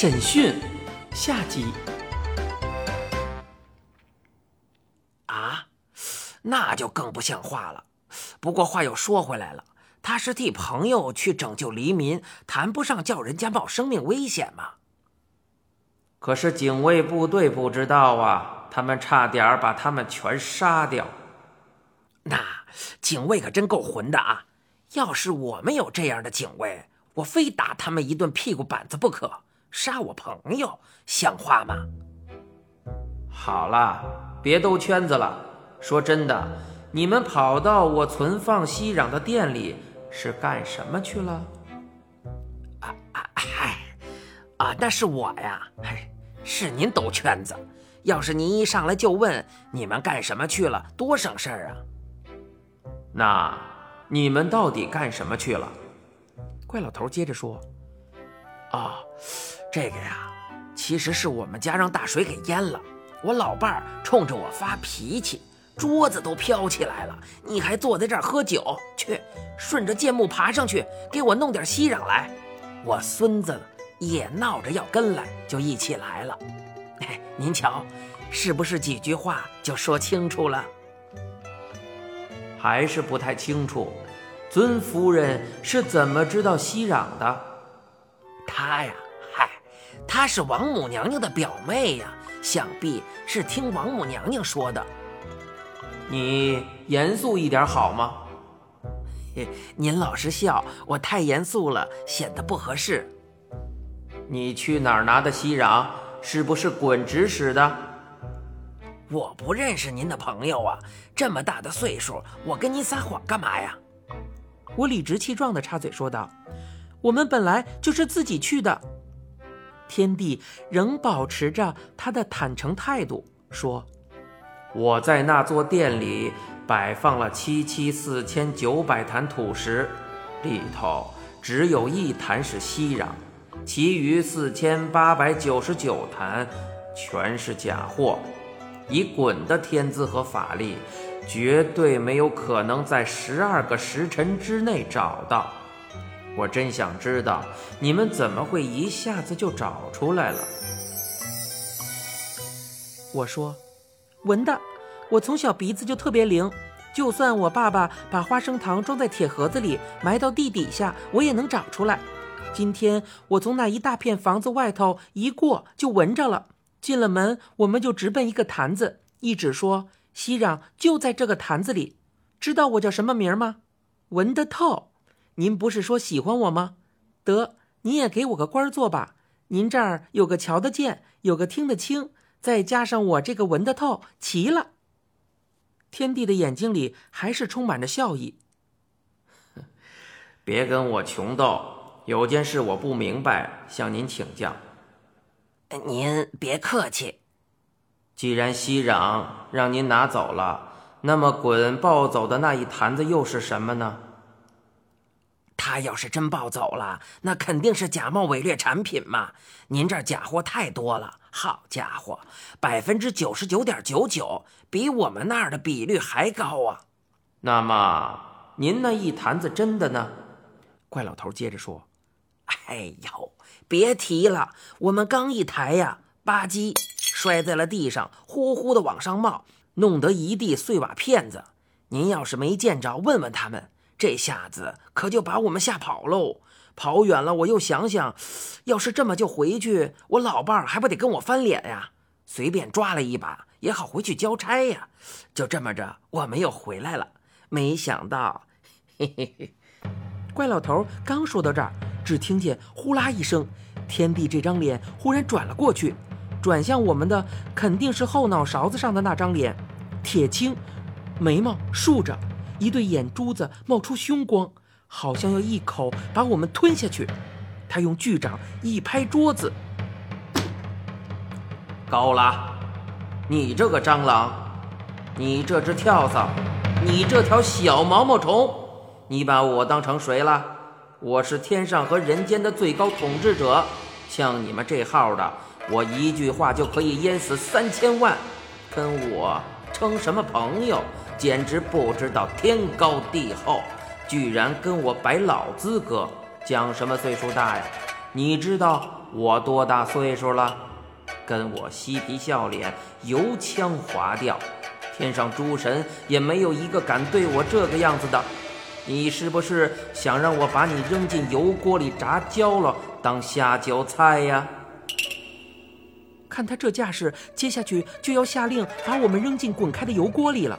审讯下集。啊，那就更不像话了。不过话又说回来了，他是替朋友去拯救黎民，谈不上叫人家冒生命危险嘛。可是警卫部队不知道啊，他们差点把他们全杀掉。那警卫可真够混的啊！要是我们有这样的警卫，我非打他们一顿屁股板子不可。杀我朋友，像话吗？好了，别兜圈子了。说真的，你们跑到我存放熙攘的店里是干什么去了？啊啊嗨！啊，那是我呀！嗨，是您兜圈子。要是您一上来就问你们干什么去了，多省事儿啊！那你们到底干什么去了？怪老头接着说：“哦，这个呀，其实是我们家让大水给淹了。我老伴儿冲着我发脾气，桌子都飘起来了。你还坐在这儿喝酒？去，顺着箭木爬上去，给我弄点息壤来。我孙子也闹着要跟来，就一起来了。哎，您瞧，是不是几句话就说清楚了？还是不太清楚。尊夫人是怎么知道息壤的？她呀，嗨，她是王母娘娘的表妹呀，想必是听王母娘娘说的。你严肃一点好吗？您老是笑，我太严肃了，显得不合适。你去哪儿拿的熙壤？是不是滚直使的？我不认识您的朋友啊，这么大的岁数，我跟您撒谎干嘛呀？我理直气壮地插嘴说道：“我们本来就是自己去的。”天帝仍保持着他的坦诚态度，说：“我在那座殿里摆放了七七四千九百坛土石，里头只有一坛是熙壤，其余四千八百九十九坛全是假货。以滚的天资和法力。”绝对没有可能在十二个时辰之内找到。我真想知道你们怎么会一下子就找出来了。我说，闻的，我从小鼻子就特别灵，就算我爸爸把花生糖装在铁盒子里埋到地底下，我也能找出来。今天我从那一大片房子外头一过，就闻着了。进了门，我们就直奔一个坛子，一直说。熙攘就在这个坛子里，知道我叫什么名吗？闻得透。您不是说喜欢我吗？得，您也给我个官做吧。您这儿有个瞧得见，有个听得清，再加上我这个闻得透，齐了。天帝的眼睛里还是充满着笑意。别跟我穷斗，有件事我不明白，向您请教。您别客气。既然熙攘让您拿走了，那么滚抱走的那一坛子又是什么呢？他要是真抱走了，那肯定是假冒伪劣产品嘛！您这儿假货太多了，好家伙，百分之九十九点九九，比我们那儿的比率还高啊！那么您那一坛子真的呢？怪老头接着说：“哎呦，别提了，我们刚一抬呀，吧唧。”摔在了地上，呼呼的往上冒，弄得一地碎瓦片子。您要是没见着，问问他们，这下子可就把我们吓跑喽。跑远了，我又想想，要是这么就回去，我老伴儿还不得跟我翻脸呀？随便抓了一把也好回去交差呀。就这么着，我们又回来了。没想到，嘿嘿嘿。怪老头刚说到这儿，只听见呼啦一声，天帝这张脸忽然转了过去。转向我们的肯定是后脑勺子上的那张脸，铁青，眉毛竖着，一对眼珠子冒出凶光，好像要一口把我们吞下去。他用巨掌一拍桌子：“高了！你这个蟑螂，你这只跳蚤，你这条小毛毛虫，你把我当成谁了？我是天上和人间的最高统治者，像你们这号的。”我一句话就可以淹死三千万，跟我称什么朋友？简直不知道天高地厚，居然跟我摆老资格，讲什么岁数大呀？你知道我多大岁数了？跟我嬉皮笑脸、油腔滑调，天上诸神也没有一个敢对我这个样子的。你是不是想让我把你扔进油锅里炸焦了，当下酒菜呀？看他这架势，接下去就要下令把我们扔进滚开的油锅里了。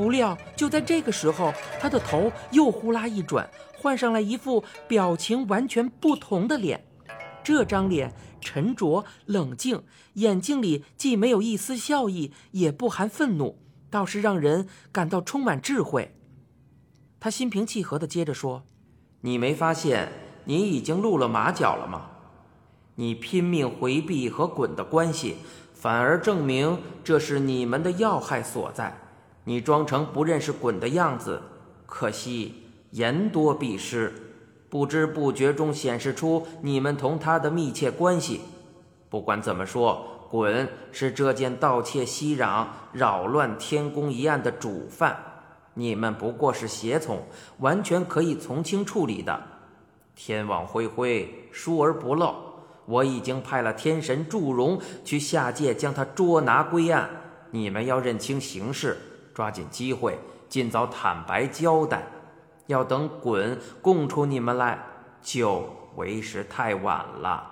不料就在这个时候，他的头又呼啦一转，换上了一副表情完全不同的脸。这张脸沉着冷静，眼睛里既没有一丝笑意，也不含愤怒，倒是让人感到充满智慧。他心平气和地接着说：“你没发现你已经露了马脚了吗？你拼命回避和滚的关系，反而证明这是你们的要害所在。你装成不认识滚的样子，可惜言多必失，不知不觉中显示出你们同他的密切关系。不管怎么说，滚是这件盗窃熙攘、扰乱天宫一案的主犯。”你们不过是胁从，完全可以从轻处理的。天网恢恢，疏而不漏。我已经派了天神祝融去下界将他捉拿归案。你们要认清形势，抓紧机会，尽早坦白交代。要等滚供出你们来，就为时太晚了。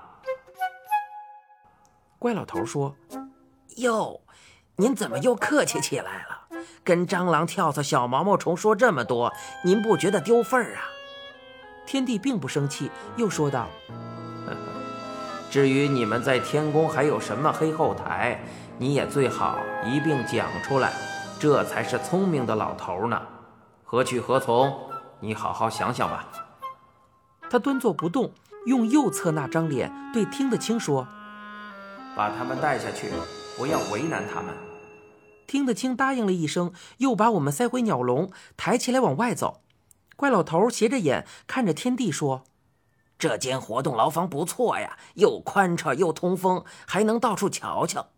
怪老头说：“哟，您怎么又客气起来了？”跟蟑螂、跳蚤、小毛毛虫说这么多，您不觉得丢份儿啊？天帝并不生气，又说道：“ 至于你们在天宫还有什么黑后台，你也最好一并讲出来，这才是聪明的老头呢。何去何从？你好好想想吧。”他蹲坐不动，用右侧那张脸对听得清说：“把他们带下去，不要为难他们。”听得清，答应了一声，又把我们塞回鸟笼，抬起来往外走。怪老头斜着眼看着天地说：“这间活动牢房不错呀，又宽敞又通风，还能到处瞧瞧。”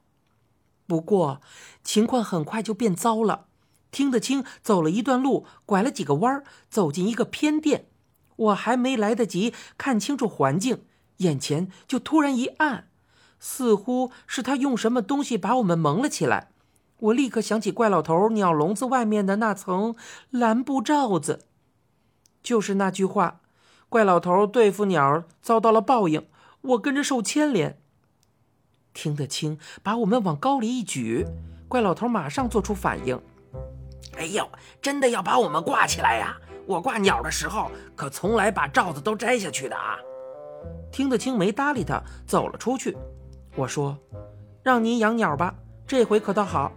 不过情况很快就变糟了。听得清，走了一段路，拐了几个弯，走进一个偏殿。我还没来得及看清楚环境，眼前就突然一暗，似乎是他用什么东西把我们蒙了起来。我立刻想起怪老头鸟笼子外面的那层蓝布罩子，就是那句话：“怪老头对付鸟遭到了报应，我跟着受牵连。”听得清，把我们往高里一举，怪老头马上做出反应：“哎呦，真的要把我们挂起来呀！我挂鸟的时候可从来把罩子都摘下去的啊！”听得清，没搭理他，走了出去。我说：“让您养鸟吧，这回可倒好。”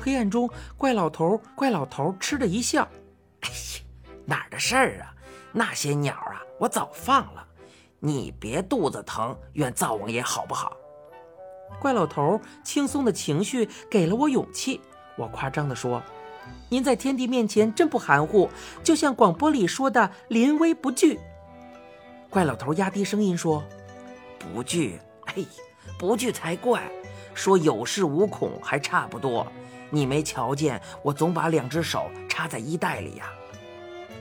黑暗中，怪老头怪老头吃着一笑：“哎呀，哪儿的事儿啊？那些鸟啊，我早放了。你别肚子疼，怨灶王爷好不好？”怪老头轻松的情绪给了我勇气。我夸张地说：“您在天地面前真不含糊，就像广播里说的‘临危不惧’。”怪老头压低声音说：“不惧？哎，不惧才怪！说有恃无恐还差不多。”你没瞧见我总把两只手插在衣袋里呀？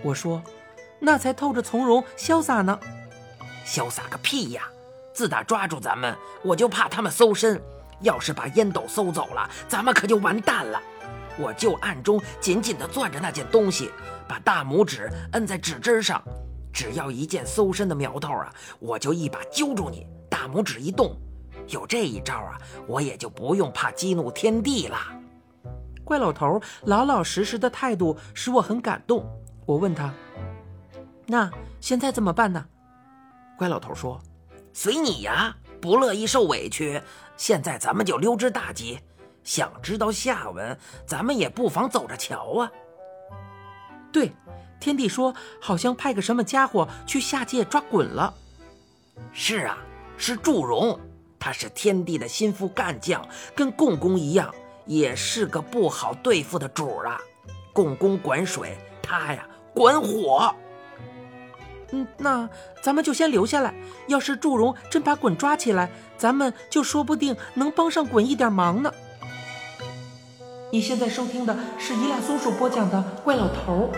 我说，那才透着从容潇洒呢。潇洒个屁呀！自打抓住咱们，我就怕他们搜身。要是把烟斗搜走了，咱们可就完蛋了。我就暗中紧紧地攥着那件东西，把大拇指摁在指针上。只要一见搜身的苗头啊，我就一把揪住你。大拇指一动，有这一招啊，我也就不用怕激怒天地了。怪老头老老实实的态度使我很感动。我问他：“那现在怎么办呢？”怪老头说：“随你呀，不乐意受委屈，现在咱们就溜之大吉。想知道下文，咱们也不妨走着瞧啊。”对，天帝说好像派个什么家伙去下界抓滚了。是啊，是祝融，他是天帝的心腹干将，跟共工一样。也是个不好对付的主啊！共工管水，他呀管火。嗯，那咱们就先留下来。要是祝融真把滚抓起来，咱们就说不定能帮上滚一点忙呢。你现在收听的是伊拉松鼠播讲的《怪老头》，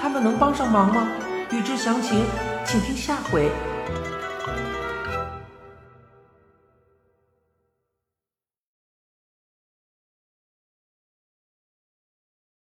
他们能帮上忙吗？欲知详情，请听下回。